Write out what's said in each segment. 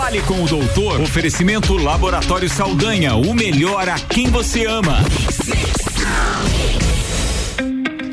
Fale com o doutor. Oferecimento Laboratório Saldanha, o melhor a quem você ama.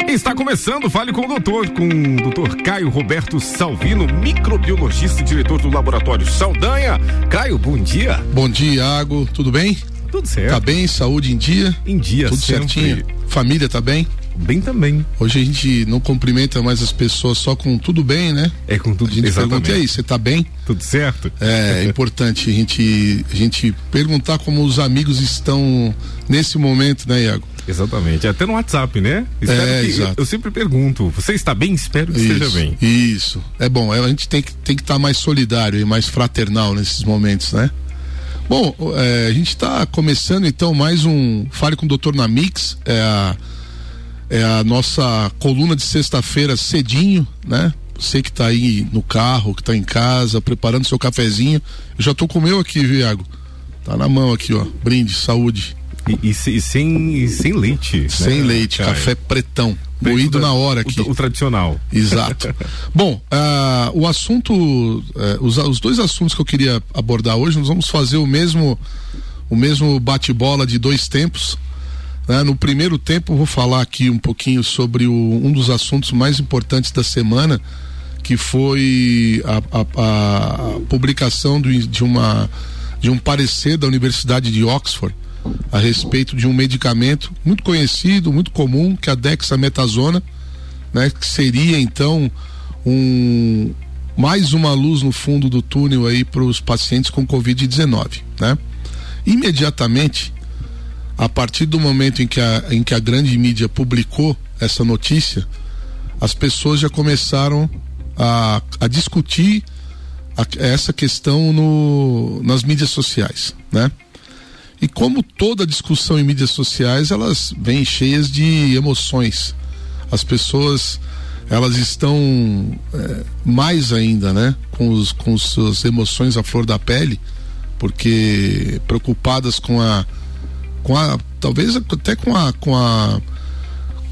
Está começando, fale com o doutor, com o doutor Caio Roberto Salvino, microbiologista e diretor do Laboratório Saldanha. Caio, bom dia. Bom dia, Iago, tudo bem? Tudo certo. Tá bem? Saúde em dia? Em dia, Tudo sempre. certinho? Família tá bem? Bem também. Hoje a gente não cumprimenta mais as pessoas só com tudo bem, né? É com tudo A gente exatamente. pergunta e aí, você tá bem? Tudo certo? É, é importante a gente, a gente perguntar como os amigos estão nesse momento, né, Iago? Exatamente. Até no WhatsApp, né? É, que, exato. Eu sempre pergunto, você está bem? Espero que esteja Isso, bem. Isso. É bom, é, a gente tem que tem que estar mais solidário e mais fraternal nesses momentos, né? Bom, é, a gente está começando então mais um Fale com o Doutor na Mix, é a, é a nossa coluna de sexta-feira cedinho, né? Você que está aí no carro, que está em casa, preparando seu cafezinho. Eu já tô com o meu aqui, viu, Iago? Tá na mão aqui, ó. Brinde, saúde. E, e e sem, e sem leite. Sem né, leite, café pretão. Moído na hora o- aqui. O, tradicional. Exato. Bom, ah, o assunto, eh, os, os dois assuntos que eu queria abordar hoje, nós vamos fazer o mesmo, o mesmo bate-bola de dois tempos. Né? No primeiro tempo, vou falar aqui um pouquinho sobre o- um dos assuntos mais importantes da semana, que foi a, a- a publicação do- de, uma, de um parecer da Universidade de Oxford a respeito de um medicamento muito conhecido, muito comum, que é a dexametasona, né, que seria então um mais uma luz no fundo do túnel aí para os pacientes com Covid-19, né? Imediatamente, a partir do momento em que, a, em que a grande mídia publicou essa notícia, as pessoas já começaram a, a discutir a- essa questão no, nas mídias sociais, né? E como toda discussão em mídias sociais, elas vêm cheias de emoções. As pessoas, elas estão é, mais ainda, né? Com, os, com suas emoções à flor da pele, porque preocupadas com a, com a, talvez até com a, com a,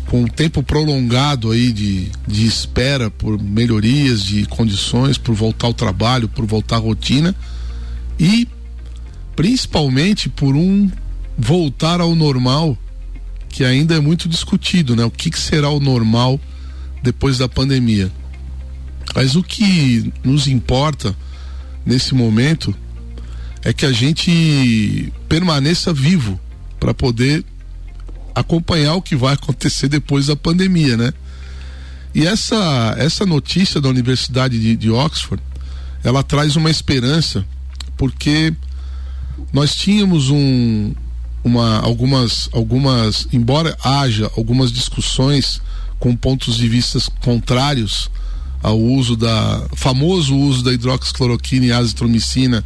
com o tempo prolongado aí de, de espera por melhorias de condições, por voltar ao trabalho, por voltar à rotina e principalmente por um voltar ao normal que ainda é muito discutido, né? O que, que será o normal depois da pandemia? Mas o que nos importa nesse momento é que a gente permaneça vivo para poder acompanhar o que vai acontecer depois da pandemia, né? E essa essa notícia da Universidade de, de Oxford, ela traz uma esperança, porque nós tínhamos um uma algumas algumas embora haja algumas discussões com pontos de vista contrários ao uso da famoso uso da hidroxicloroquina e azitromicina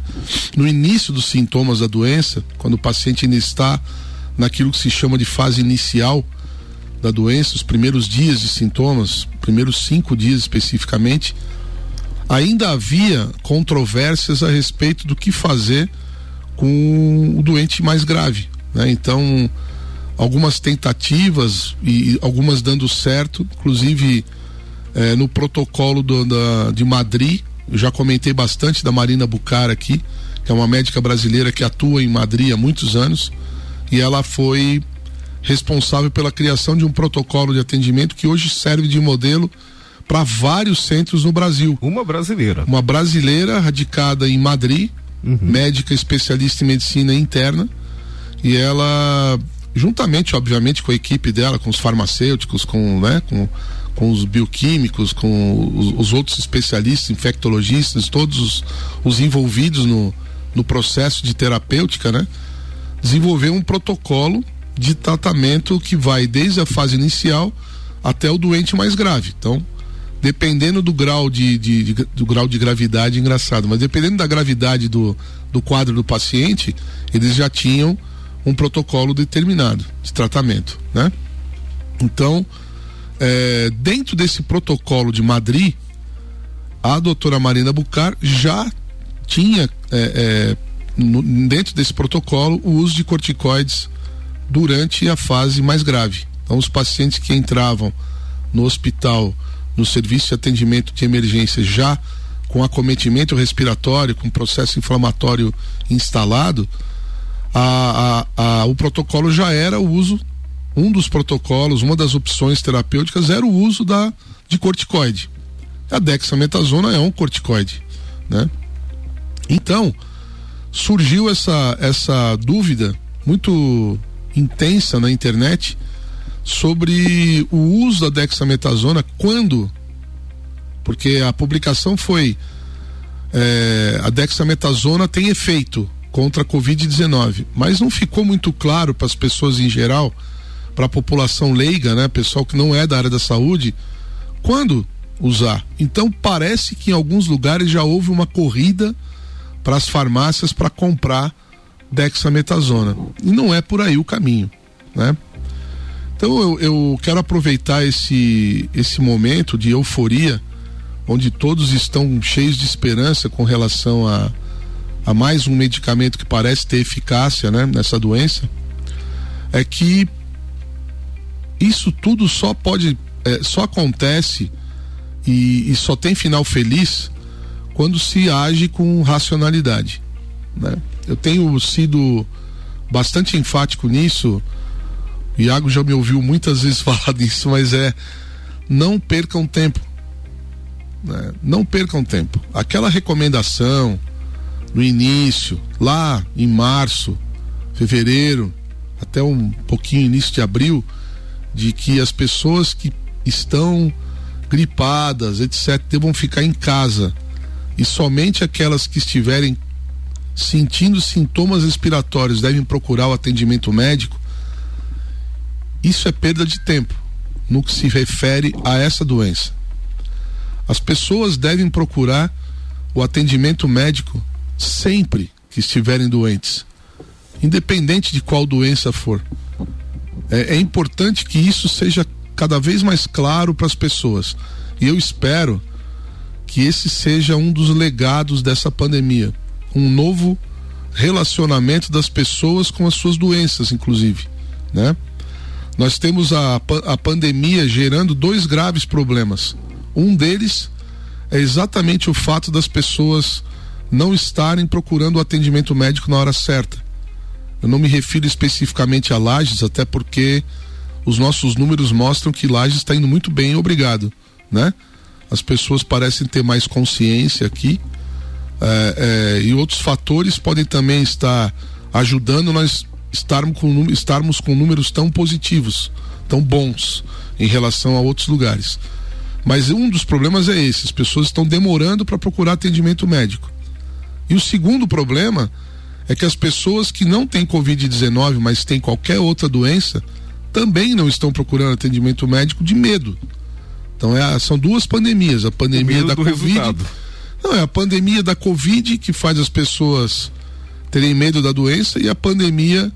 no início dos sintomas da doença, quando o paciente ainda está naquilo que se chama de fase inicial da doença, os primeiros dias de sintomas, primeiros cinco dias especificamente, ainda havia controvérsias a respeito do que fazer com o doente mais grave. Né? Então, algumas tentativas e algumas dando certo, inclusive eh, no protocolo do, da, de Madrid, eu já comentei bastante da Marina Bucara aqui, que é uma médica brasileira que atua em Madrid há muitos anos, e ela foi responsável pela criação de um protocolo de atendimento que hoje serve de modelo para vários centros no Brasil. Uma brasileira. Uma brasileira radicada em Madrid, médica especialista em medicina interna, e ela, juntamente, obviamente, com a equipe dela, com os farmacêuticos, com, né, com, com os bioquímicos, com os, os outros especialistas, infectologistas, todos os, os envolvidos no, no processo de terapêutica, né, desenvolveu um protocolo de tratamento que vai desde a fase inicial até o doente mais grave. Então, dependendo do grau de, de- de- do grau de gravidade, engraçado, mas dependendo da gravidade do, do quadro do paciente, eles já tinham um protocolo determinado de tratamento, né? Então, eh, dentro desse protocolo de Madrid, a doutora Marina Bucar já tinha eh, eh, no- dentro desse protocolo o uso de corticoides durante a fase mais grave. Então, os pacientes que entravam no hospital, no serviço de atendimento de emergência, já com acometimento respiratório, com processo inflamatório instalado, a, a, a, o protocolo já era o uso, um dos protocolos, uma das opções terapêuticas era o uso da, de corticoide. A dexametasona é um corticoide, né? Então, surgiu essa, essa dúvida muito intensa na internet sobre o uso da dexametasona quando porque a publicação foi é, a dexametasona tem efeito contra a covid-19, mas não ficou muito claro para as pessoas em geral, para a população leiga, né, pessoal que não é da área da saúde, quando usar. Então parece que em alguns lugares já houve uma corrida para as farmácias para comprar dexametasona. E não é por aí o caminho, né? Então eu, eu quero aproveitar esse, esse momento de euforia, onde todos estão cheios de esperança com relação a, a mais um medicamento que parece ter eficácia né, nessa doença, é que isso tudo só pode, é, só acontece e, e só tem final feliz quando se age com racionalidade. Né? Eu tenho sido bastante enfático nisso. O Iago já me ouviu muitas vezes falar disso, mas é não percam tempo. Né? Não percam tempo. Aquela recomendação no início, lá em março, fevereiro, até um pouquinho início de abril, de que as pessoas que estão gripadas, etc., devam ficar em casa e somente aquelas que estiverem sentindo sintomas respiratórios devem procurar o atendimento médico, isso é perda de tempo no que se refere a essa doença. As pessoas devem procurar o atendimento médico sempre que estiverem doentes, independente de qual doença for. É, é importante que isso seja cada vez mais claro para as pessoas. E eu espero que esse seja um dos legados dessa pandemia, um novo relacionamento das pessoas com as suas doenças, inclusive, né? Nós temos a, a pandemia gerando dois graves problemas. Um deles é exatamente o fato das pessoas não estarem procurando o atendimento médico na hora certa. Eu não me refiro especificamente a Lages, até porque os nossos números mostram que Lages está indo muito bem, obrigado, né? As pessoas parecem ter mais consciência aqui é, é, e outros fatores podem também estar ajudando nós estarmos com, estarmos com números tão positivos, tão bons em relação a outros lugares. Mas um dos problemas é esse: as pessoas estão demorando para procurar atendimento médico. E o segundo problema é que as pessoas que não têm Covid-19, mas têm qualquer outra doença, também não estão procurando atendimento médico de medo. Então é, são duas pandemias, a pandemia da Covid. Resultado. Não, é a pandemia da Covid que faz as pessoas terem medo da doença e a pandemia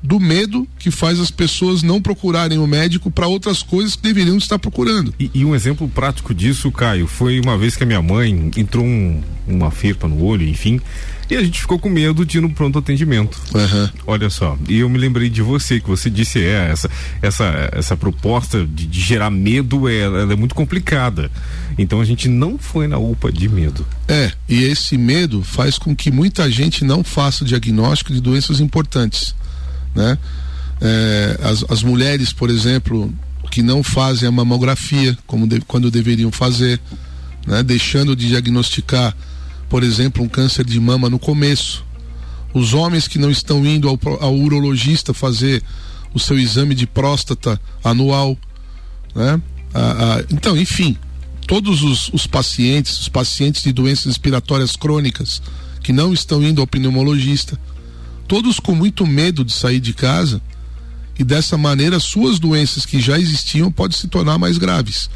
do medo que faz as pessoas não procurarem o médico para outras coisas que deveriam estar procurando. E, e, um exemplo prático disso, Caio, foi uma vez que a minha mãe entrou um, uma ferpa no olho, enfim, e a gente ficou com medo de ir no pronto atendimento. Uhum. Olha só, e eu me lembrei de você, que você disse, é, essa, essa, essa proposta de, de gerar medo, é, ela é muito complicada. Então a gente não foi na UPA de medo. É, e esse medo faz com que muita gente não faça o diagnóstico de doenças importantes, né? É, as, as mulheres, por exemplo, que não fazem a mamografia como de, quando deveriam fazer, né? Deixando de diagnosticar por exemplo, um câncer de mama no começo. Os homens que não estão indo ao, ao urologista fazer o seu exame de próstata anual, né? Ah, ah, então, enfim, todos os, os, pacientes, os pacientes de doenças respiratórias crônicas que não estão indo ao pneumologista, todos com muito medo de sair de casa e dessa maneira suas doenças que já existiam podem se tornar mais graves,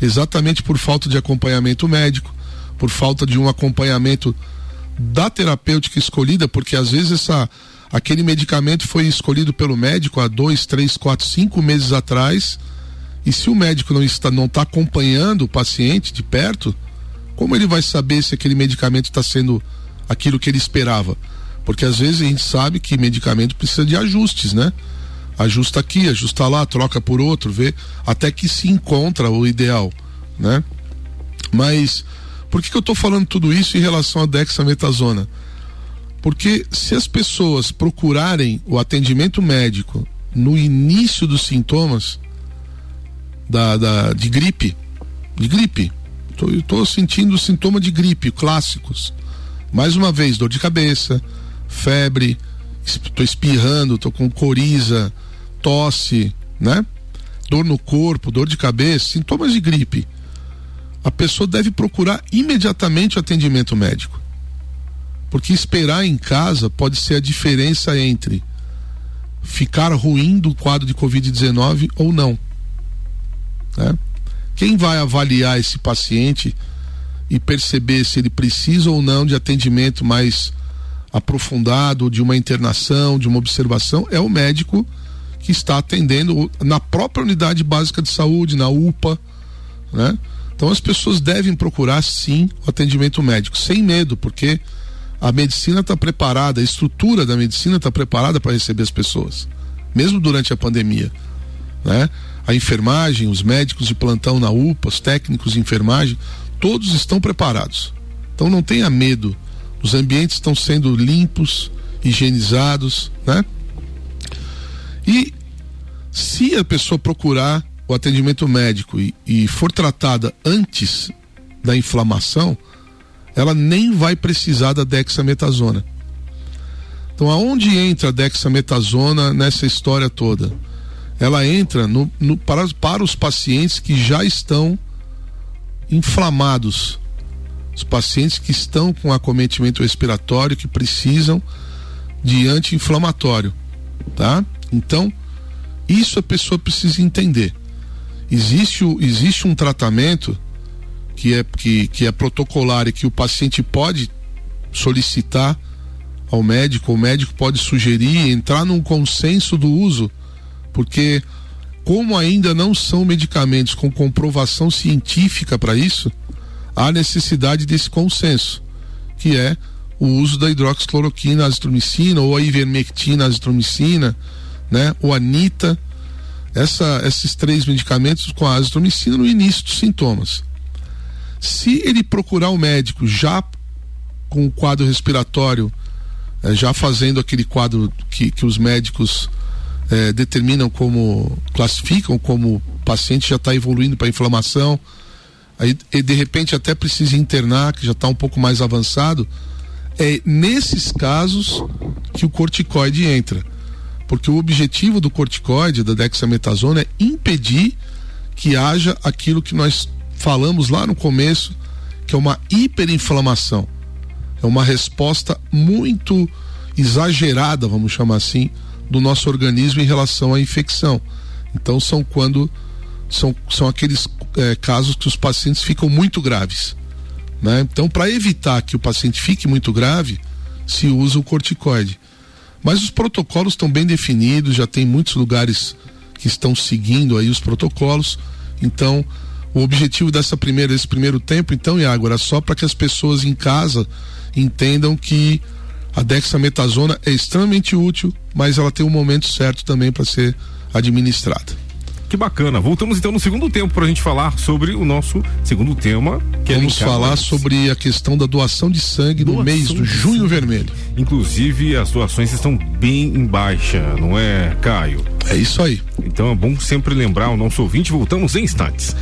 exatamente por falta de acompanhamento médico, por falta de um acompanhamento da terapêutica escolhida, porque às vezes essa, aquele medicamento foi escolhido pelo médico há dois, três, quatro, cinco meses atrás, e se o médico não está não está acompanhando o paciente de perto, como ele vai saber se aquele medicamento está sendo aquilo que ele esperava? Porque às vezes a gente sabe que medicamento precisa de ajustes, né? Ajusta aqui, ajusta lá, troca por outro, vê até que se encontra o ideal, né? Mas Por que, que eu estou falando tudo isso em relação à dexametasona? Porque se as pessoas procurarem o atendimento médico no início dos sintomas da, da de gripe, de gripe, eu estou sentindo sintoma de gripe clássicos. Mais uma vez, dor de cabeça, febre, estou espirrando, estou com coriza, tosse, né? Dor no corpo, dor de cabeça, sintomas de gripe. A pessoa deve procurar imediatamente o atendimento médico. Porque esperar em casa pode ser a diferença entre ficar ruim do quadro de Covid-19 ou não. Né? Quem vai avaliar esse paciente e perceber se ele precisa ou não de atendimento mais aprofundado, de uma internação, de uma observação, é o médico que está atendendo na própria unidade básica de saúde, na UPA, né? Então as pessoas devem procurar sim o atendimento médico, sem medo, porque a medicina está preparada, a estrutura da medicina está preparada para receber as pessoas, mesmo durante a pandemia, né? A enfermagem, os médicos de plantão na UPA, os técnicos de enfermagem, todos estão preparados. Então não tenha medo. Os ambientes estão sendo limpos, higienizados, né? E se a pessoa procurar o atendimento médico e, e for tratada antes da inflamação, ela nem vai precisar da dexametasona. Então, aonde entra a dexametasona nessa história toda? Ela entra no, no, para, para os pacientes que já estão inflamados, os pacientes que estão com acometimento respiratório, que precisam de anti-inflamatório, tá? Então, isso a pessoa precisa entender. Existe, existe um tratamento que é, que, que é protocolar e que o paciente pode solicitar ao médico, o médico pode sugerir, entrar num consenso do uso, porque como ainda não são medicamentos com comprovação científica para isso, há necessidade desse consenso, que é o uso da hidroxicloroquina, azitromicina ou a ivermectina, azitromicina, né? O anita, essa, esses três medicamentos com a azitromicina no início dos sintomas. Se ele procurar o um médico já com o quadro respiratório, eh, já fazendo aquele quadro que, que os médicos eh, determinam como, classificam como o paciente já está evoluindo para inflamação, aí de repente até precisa internar, que já está um pouco mais avançado, é nesses casos que o corticoide entra porque o objetivo do corticoide, da dexametasona, é impedir que haja aquilo que nós falamos lá no começo, que é uma hiperinflamação. É uma resposta muito exagerada, vamos chamar assim, do nosso organismo em relação à infecção. Então são quando são, são aqueles é, casos que os pacientes ficam muito graves. Né? Então, para evitar que o paciente fique muito grave, se usa o corticoide. Mas os protocolos estão bem definidos, já tem muitos lugares que estão seguindo aí os protocolos. Então, o objetivo dessa primeira, desse primeiro tempo, então, Iago, era só para que as pessoas em casa entendam que a dexametasona é extremamente útil, mas ela tem um momento certo também para ser administrada. Que bacana. Voltamos então no segundo tempo para a gente falar sobre o nosso segundo tema. Que é Vamos é falar sobre a questão da doação de sangue doação no mês do Junho Vermelho. Inclusive, as doações estão bem em baixa, não é, Caio? É isso aí. Então é bom sempre lembrar o nosso ouvinte. Voltamos em instantes.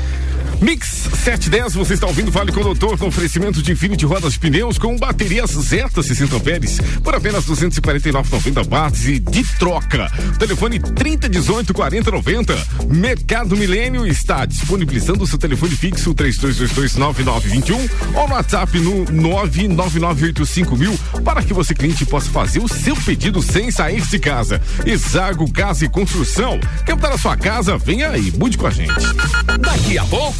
Mix 710, você está ouvindo Fale com o Doutor, com oferecimento de Infinity Rodas de Pneus com baterias Zeta 60 amperes por apenas 249,90 watts e de troca. Telefone 3018 4090. Mercado Milênio está disponibilizando o seu telefone fixo 32229921 ou no WhatsApp no 99985 para que você cliente possa fazer o seu pedido sem sair de casa. Exago Casa e Construção. Quer mudar a sua casa? Venha aí, mude com a gente. Daqui a pouco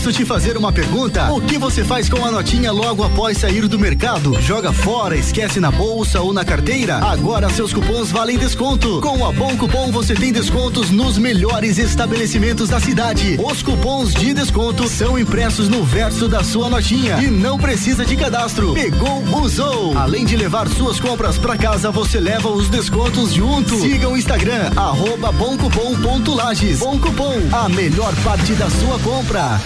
Posso te fazer uma pergunta? O que você faz com a notinha logo após sair do mercado? Joga fora, esquece na bolsa ou na carteira? Agora seus cupons valem desconto. Com a Bom Cupom você tem descontos nos melhores estabelecimentos da cidade. Os cupons de desconto são impressos no verso da sua notinha e não precisa de cadastro. Pegou, usou. Além de levar suas compras para casa, você leva os descontos junto. Siga o Instagram, arroba bomcupom.lages. Bom Cupom, a melhor parte da sua compra.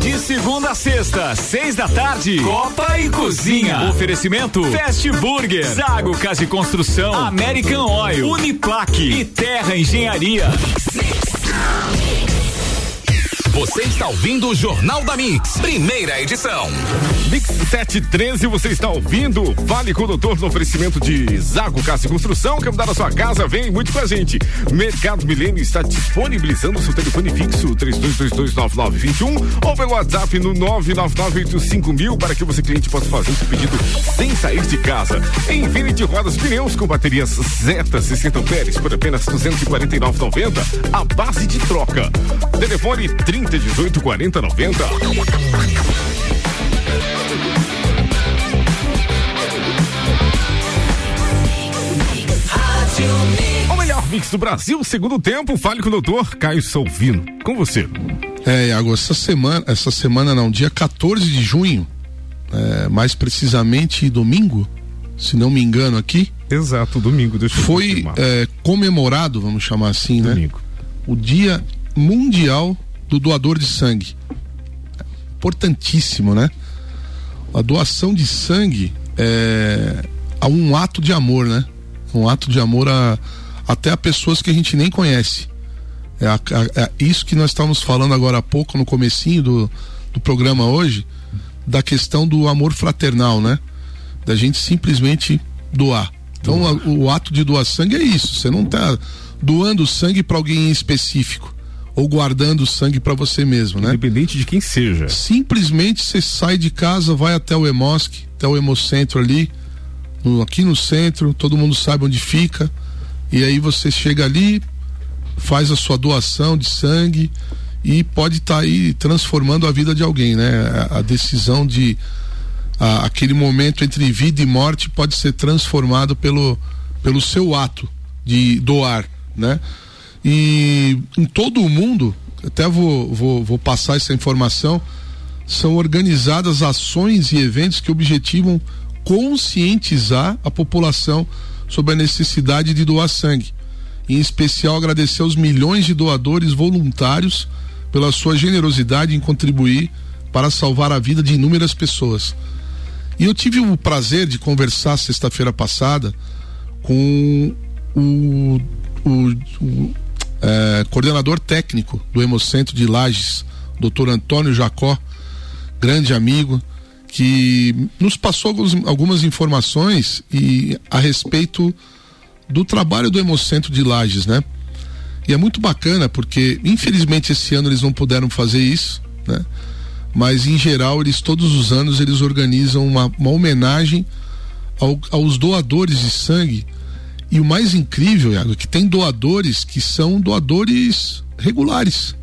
De segunda a sexta, seis da tarde, Copa e Cozinha. Oferecimento. Fast Burger, Zago Casa e Construção, American Oil, Uniplaque. E Terra Engenharia. Você está ouvindo o Jornal da Mix, primeira edição. Mix 713, você está ouvindo? Vale com o doutor no oferecimento de Zago Casa e Construção. Quer mudar a sua casa? Vem muito com a gente. Mercado Milênio está disponibilizando seu telefone fixo 32229921 ou pelo WhatsApp no 99985 para que você, cliente, possa fazer seu pedido sem sair de casa. Infinity Rodas Pneus com baterias Zeta 60 amperes por apenas 249,90 a base de troca. Telefone 30 18 40 90. O melhor mix do Brasil, segundo tempo, fale com o doutor Caio Salvino. Com você. É, Iago, essa semana, essa semana não, dia 14 de junho, é, mais precisamente domingo, se não me engano aqui. Exato, domingo, deixa Foi é, comemorado, vamos chamar assim, domingo. né? O Dia Mundial do Doador de Sangue. Importantíssimo, né? A doação de sangue é, é um ato de amor, né? Um ato de amor a, até a pessoas que a gente nem conhece. É, a, a, é isso que nós estávamos falando agora há pouco no comecinho do, do programa hoje, da questão do amor fraternal, né? Da gente simplesmente doar. Então o ato de doar sangue é isso. Você não está doando sangue para alguém em específico ou guardando sangue para você mesmo, né? Independente de quem seja. Simplesmente você sai de casa, vai até o Hemosc, até o Hemocentro ali, no, aqui no centro, todo mundo sabe onde fica. E aí você chega ali, faz a sua doação de sangue e pode estar tá aí transformando a vida de alguém, né? A, a decisão de a, aquele momento entre vida e morte pode ser transformado pelo pelo seu ato de doar, né? E em todo o mundo, até vou, vou, vou passar essa informação, são organizadas ações e eventos que objetivam conscientizar a população sobre a necessidade de doar sangue. Em especial, agradecer aos milhões de doadores voluntários pela sua generosidade em contribuir para salvar a vida de inúmeras pessoas. E eu tive o prazer de conversar sexta-feira passada com o, o, o é, coordenador técnico do Hemocentro de Lages, doutor Antônio Jacó, grande amigo, que nos passou algumas informações e a respeito do trabalho do Hemocentro de Lages, né? E é muito bacana porque, infelizmente, esse ano eles não puderam fazer isso, né? Mas em geral, eles todos os anos eles organizam uma, uma homenagem ao, aos doadores de sangue e o mais incrível, Iago, é que tem doadores que são doadores regulares.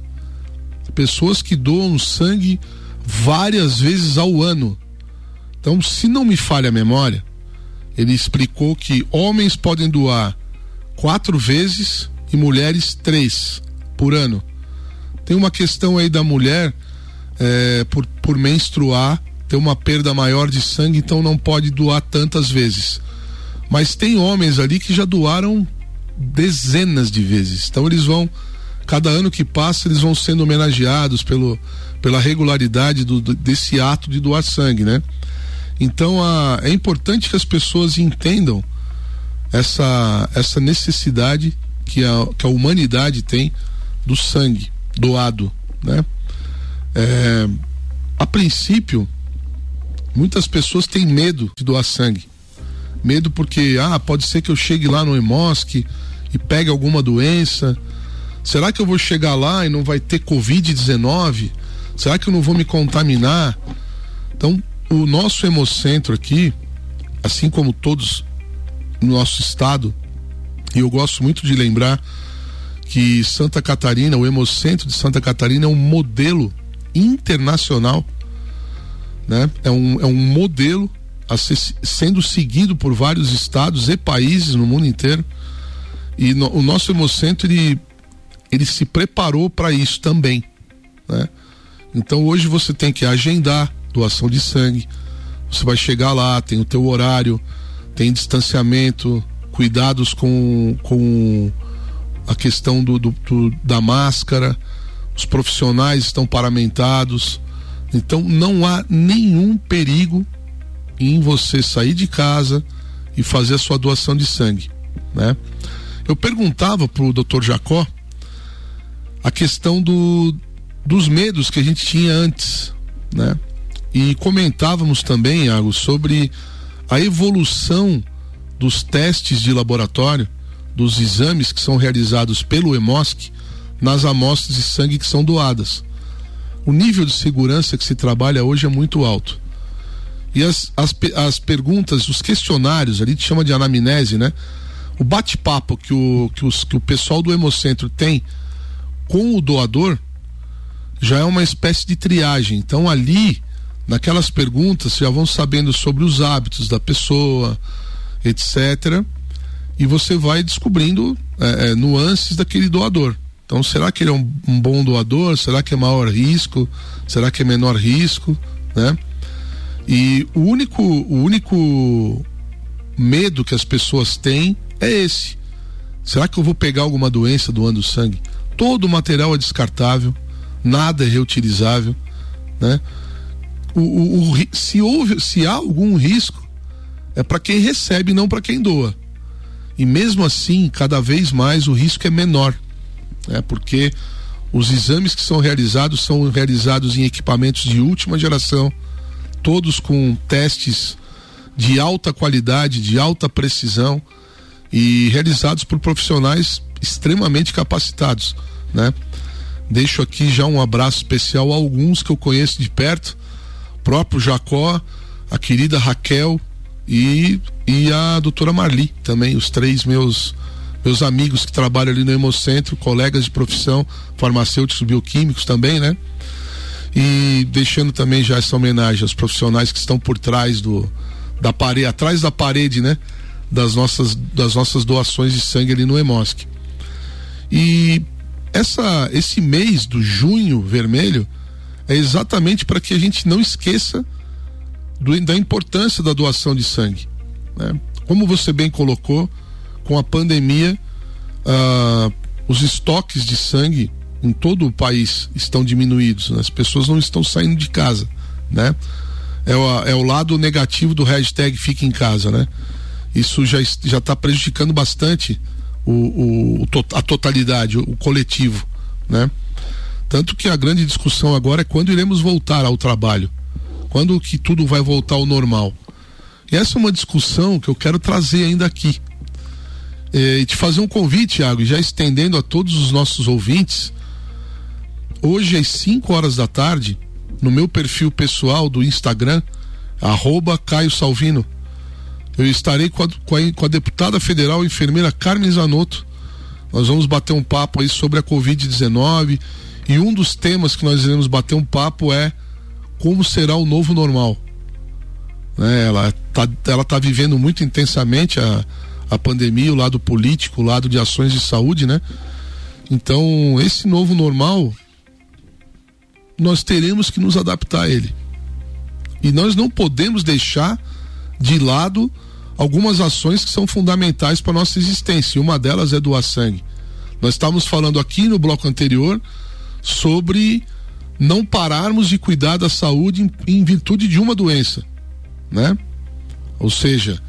Pessoas que doam sangue várias vezes ao ano. Então, se não me falha a memória, ele explicou que homens podem doar quatro vezes e mulheres três por ano. Tem uma questão aí da mulher é, por, por menstruar ter uma perda maior de sangue, então não pode doar tantas vezes. Mas tem homens ali que já doaram dezenas de vezes. Então eles vão, cada ano que passa, eles vão sendo homenageados pelo, pela regularidade do, desse ato de doar sangue, né? Então a, é importante que as pessoas entendam essa, essa necessidade que a, que a humanidade tem do sangue doado, né? É, a princípio, muitas pessoas têm medo de doar sangue. Medo porque, ah, pode ser que eu chegue lá no Emosc e pegue alguma doença. Será que eu vou chegar lá e não vai ter Covid-19? Será que eu não vou me contaminar? Então, o nosso Hemocentro aqui, assim como todos no nosso estado, e eu gosto muito de lembrar que Santa Catarina, o Hemocentro de Santa Catarina é um modelo internacional, né? É um, é um modelo sendo seguido por vários estados e países no mundo inteiro. E no, o nosso Hemocentro, ele, ele se preparou para isso também, né? Então hoje você tem que agendar doação de sangue, você vai chegar lá, tem o teu horário, tem distanciamento, cuidados com, com a questão do, do, do, da máscara, os profissionais estão paramentados. Então não há nenhum perigo em você sair de casa e fazer a sua doação de sangue, né? Eu perguntava pro Dr. Jacó a questão do, dos medos que a gente tinha antes, né? E comentávamos também, Iago, sobre a evolução dos testes de laboratório, dos exames que são realizados pelo EMOSC nas amostras de sangue que são doadas. O nível de segurança que se trabalha hoje é muito alto. E as, as, as perguntas, os questionários, ali te chama de anamnese, né? O bate-papo que o, que, os, que o pessoal do Hemocentro tem com o doador já é uma espécie de triagem. Então ali, naquelas perguntas, já vão sabendo sobre os hábitos da pessoa, etc. E você vai descobrindo é, é, nuances daquele doador. Então, será que ele é um, um, bom doador? Será que é maior risco? Será que é menor risco? Né? E o único, o único medo que as pessoas têm é esse. Será que eu vou pegar alguma doença doando sangue? Todo o material é descartável, nada é reutilizável, né? O, o, o se, houve, se há algum risco, é para quem recebe, não para quem doa. E mesmo assim, cada vez mais o risco é menor, né? porque os exames que são realizados são realizados em equipamentos de última geração, todos com testes de alta qualidade, de alta precisão e realizados por profissionais extremamente capacitados, né? Deixo aqui já um abraço especial a alguns que eu conheço de perto, próprio Jacó, a querida Raquel, e, e a doutora Marli também, os três meus meus amigos que trabalham ali no Hemocentro, colegas de profissão, farmacêuticos, bioquímicos também, né? E deixando também já essa homenagem aos profissionais que estão por trás do da parede, atrás da parede, né? Das nossas das nossas doações de sangue ali no Hemosc. E essa esse mês do junho vermelho é exatamente para que a gente não esqueça do, da importância da doação de sangue. Né? Como você bem colocou, com a pandemia, ah, os estoques de sangue em todo o país estão diminuídos, né? as pessoas não estão saindo de casa, né? É o, é o lado negativo do hashtag Fica em Casa, né? Isso já já está prejudicando bastante o, o, a totalidade, o coletivo, né? Tanto que a grande discussão agora é quando iremos voltar ao trabalho. Quando que tudo vai voltar ao normal? E essa é uma discussão que eu quero trazer ainda aqui. É, e te fazer um convite, Thiago, já estendendo a todos os nossos ouvintes. Hoje, às 5 horas da tarde, no meu perfil pessoal do Instagram, arroba Caio Salvino, eu estarei com a, com a, com a deputada federal enfermeira Carmen Zanotto. Nós vamos bater um papo aí sobre a Covid-19 e um dos temas que nós iremos bater um papo é como será o novo normal. Né? Ela está ela tá vivendo muito intensamente a, a pandemia, o lado político, o lado de ações de saúde, né? Então, esse novo normal, nós teremos que nos adaptar a ele. E nós não podemos deixar de lado algumas ações que são fundamentais para nossa existência. E uma delas é doar sangue. Nós estávamos falando aqui no bloco anterior sobre não pararmos de cuidar da saúde em, em virtude de uma doença, né? Ou seja,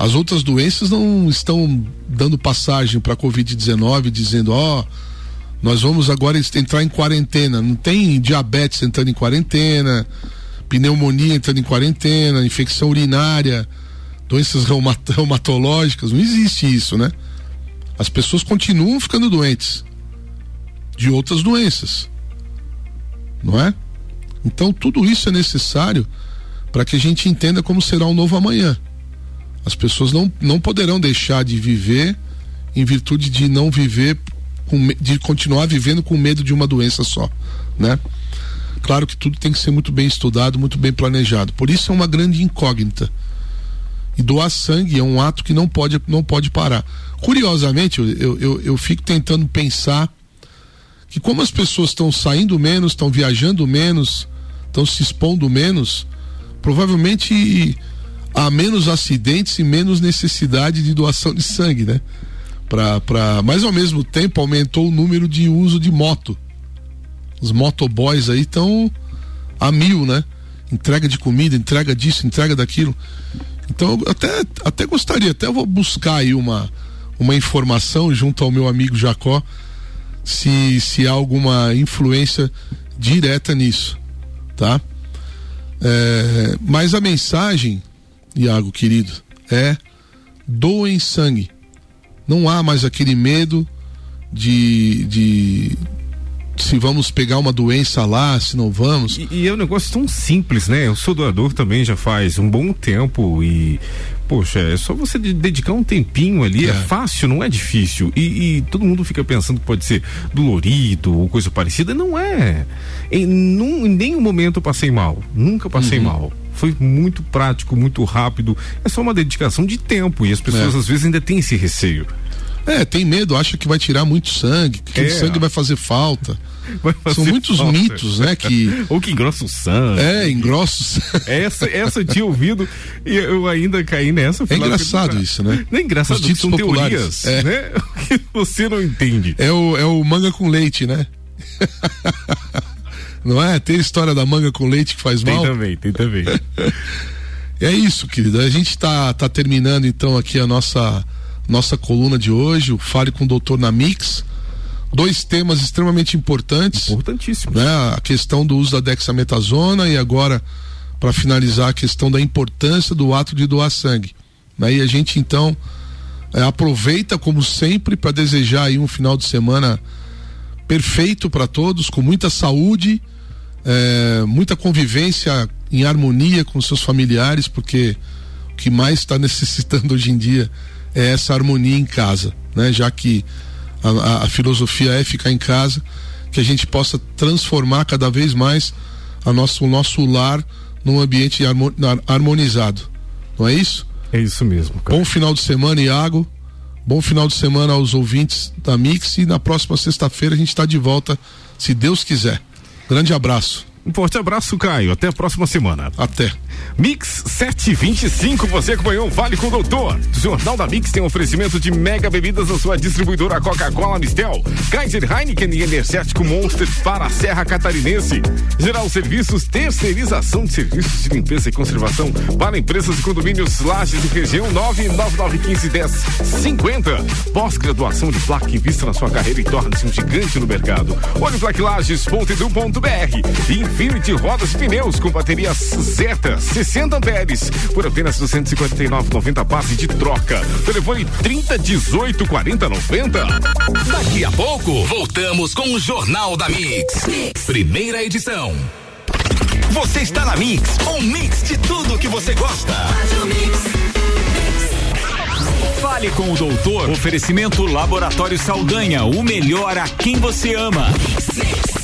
as outras doenças não estão dando passagem para a Covid-19 dizendo, ó, oh, nós vamos agora entrar em quarentena. Não tem diabetes entrando em quarentena, pneumonia entrando em quarentena, infecção urinária, doenças reumatológicas. Não existe isso, né? As pessoas continuam ficando doentes de outras doenças. Não é? Então tudo isso é necessário para que a gente entenda como será o novo amanhã. As pessoas não, não poderão deixar de viver em virtude de não viver de continuar vivendo com medo de uma doença só, né? Claro que tudo tem que ser muito bem estudado, muito bem planejado. Por isso é uma grande incógnita. E doar sangue é um ato que não pode, não pode parar. Curiosamente, eu, eu, eu fico tentando pensar que como as pessoas estão saindo menos, estão viajando menos, estão se expondo menos, provavelmente há menos acidentes e menos necessidade de doação de sangue, né? Pra, pra, mas ao mesmo tempo aumentou o número de uso de moto. Os motoboys aí estão a mil, né? Entrega de comida, entrega disso, entrega daquilo. Então eu até, até gostaria, até vou buscar aí uma, uma informação junto ao meu amigo Jacó se, se há alguma influência direta nisso, tá? É, mas a mensagem, Iago querido, é doem sangue não há mais aquele medo de, de se vamos pegar uma doença lá, se não vamos. E, e, é um negócio tão simples, né? Eu sou doador também já faz um bom tempo e poxa, é só você dedicar um tempinho ali, é, é fácil, não é difícil. E, e, todo mundo fica pensando que pode ser dolorido ou coisa parecida. Não é. Em, num, em nenhum momento eu passei mal. Nunca passei uhum. mal foi muito prático, muito rápido. É só uma dedicação de tempo e as pessoas é. às vezes ainda têm esse receio. É, tem medo, acha que vai tirar muito sangue, que é. o sangue vai fazer falta. Vai fazer São muitos falta. mitos, né? Que... Ou que engrossa o sangue. É, engrossa o sangue. Essa, essa eu tinha ouvido e eu ainda caí nessa. É engraçado isso, né? Não é engraçado, Os são populares. teorias, é. né? Que você não entende. É o, é o manga com leite, né? Não é? Tem a história da manga com leite que faz tem mal? Tem também, tem também. é isso, querido. A gente está tá terminando então aqui a nossa nossa coluna de hoje, o Fale com o Doutor na Mix. Dois temas extremamente importantes. Importantíssimos. Né? A questão do uso da dexametasona e agora, para finalizar, a questão da importância do ato de doar sangue. Né? E a gente então é, aproveita, como sempre, para desejar aí um final de semana perfeito para todos, com muita saúde, é, muita convivência em harmonia com seus familiares, porque o que mais está necessitando hoje em dia é essa harmonia em casa, né? Já que a, a, filosofia é ficar em casa, que a gente possa transformar cada vez mais a nosso, o nosso lar num ambiente harmonizado. Não é isso? É isso mesmo. Cara. Bom final de semana, Iago. Bom final de semana aos ouvintes da Mix e na próxima sexta-feira a gente está de volta, se Deus quiser. Grande abraço. Um forte abraço, Caio. Até a próxima semana. Até. Mix 725, você acompanhou o Vale com o Doutor. O Jornal da Mix tem um oferecimento de mega bebidas na sua distribuidora Coca-Cola Mistel, Kaiser Heineken e Energético Monster para a Serra Catarinense. Geral Serviços, terceirização de serviços de limpeza e conservação para empresas e condomínios Lages e região 999151050. Pós-graduação de placa invista na sua carreira e torne-se um gigante no mercado. Olhe plaquilages.edu.br. Infinity Rodas e Pneus com baterias Zeta 60 amperes por apenas 259,90 base de troca. Telefone 30 18 40 90. Daqui a pouco voltamos com o Jornal da mix. mix. Primeira edição. Você está na Mix, um mix de tudo que você gosta. Fale com o doutor. Oferecimento Laboratório Saldanha, o melhor a quem você ama. Mix, mix.